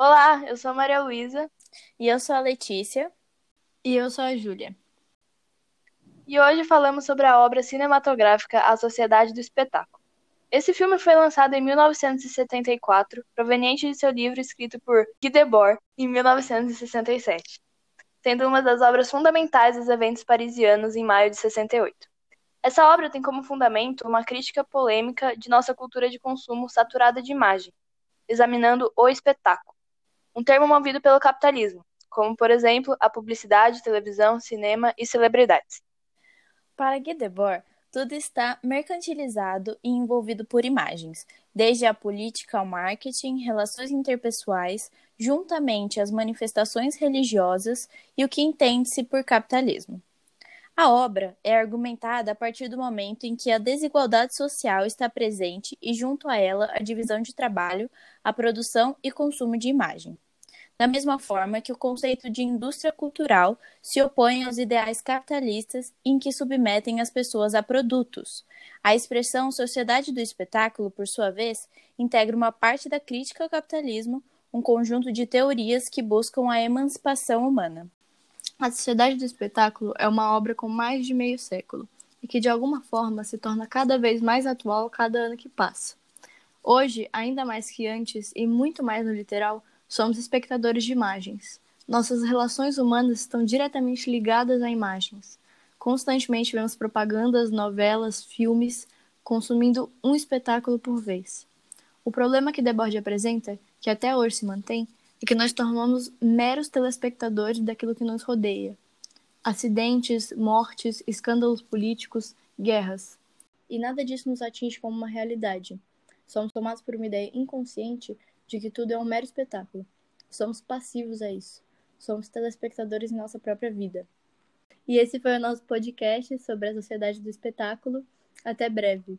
Olá, eu sou a Maria Luísa. E eu sou a Letícia. E eu sou a Júlia. E hoje falamos sobre a obra cinematográfica A Sociedade do Espetáculo. Esse filme foi lançado em 1974, proveniente de seu livro escrito por Guy Debord em 1967, sendo uma das obras fundamentais dos eventos parisianos em maio de 68. Essa obra tem como fundamento uma crítica polêmica de nossa cultura de consumo saturada de imagem, examinando o espetáculo um termo movido pelo capitalismo, como, por exemplo, a publicidade, televisão, cinema e celebridades. Para Guy Debord, tudo está mercantilizado e envolvido por imagens, desde a política ao marketing, relações interpessoais, juntamente às manifestações religiosas e o que entende-se por capitalismo. A obra é argumentada a partir do momento em que a desigualdade social está presente e, junto a ela, a divisão de trabalho, a produção e consumo de imagem da mesma forma que o conceito de indústria cultural se opõe aos ideais capitalistas em que submetem as pessoas a produtos. A expressão sociedade do espetáculo, por sua vez, integra uma parte da crítica ao capitalismo, um conjunto de teorias que buscam a emancipação humana. A Sociedade do Espetáculo é uma obra com mais de meio século e que, de alguma forma, se torna cada vez mais atual cada ano que passa. Hoje, ainda mais que antes e muito mais no literal, Somos espectadores de imagens. Nossas relações humanas estão diretamente ligadas a imagens. Constantemente vemos propagandas, novelas, filmes, consumindo um espetáculo por vez. O problema que Debord apresenta, que até hoje se mantém, é que nós tornamos meros telespectadores daquilo que nos rodeia. Acidentes, mortes, escândalos políticos, guerras. E nada disso nos atinge como uma realidade. Somos tomados por uma ideia inconsciente de que tudo é um mero espetáculo. Somos passivos a isso. Somos telespectadores em nossa própria vida. E esse foi o nosso podcast sobre a sociedade do espetáculo. Até breve.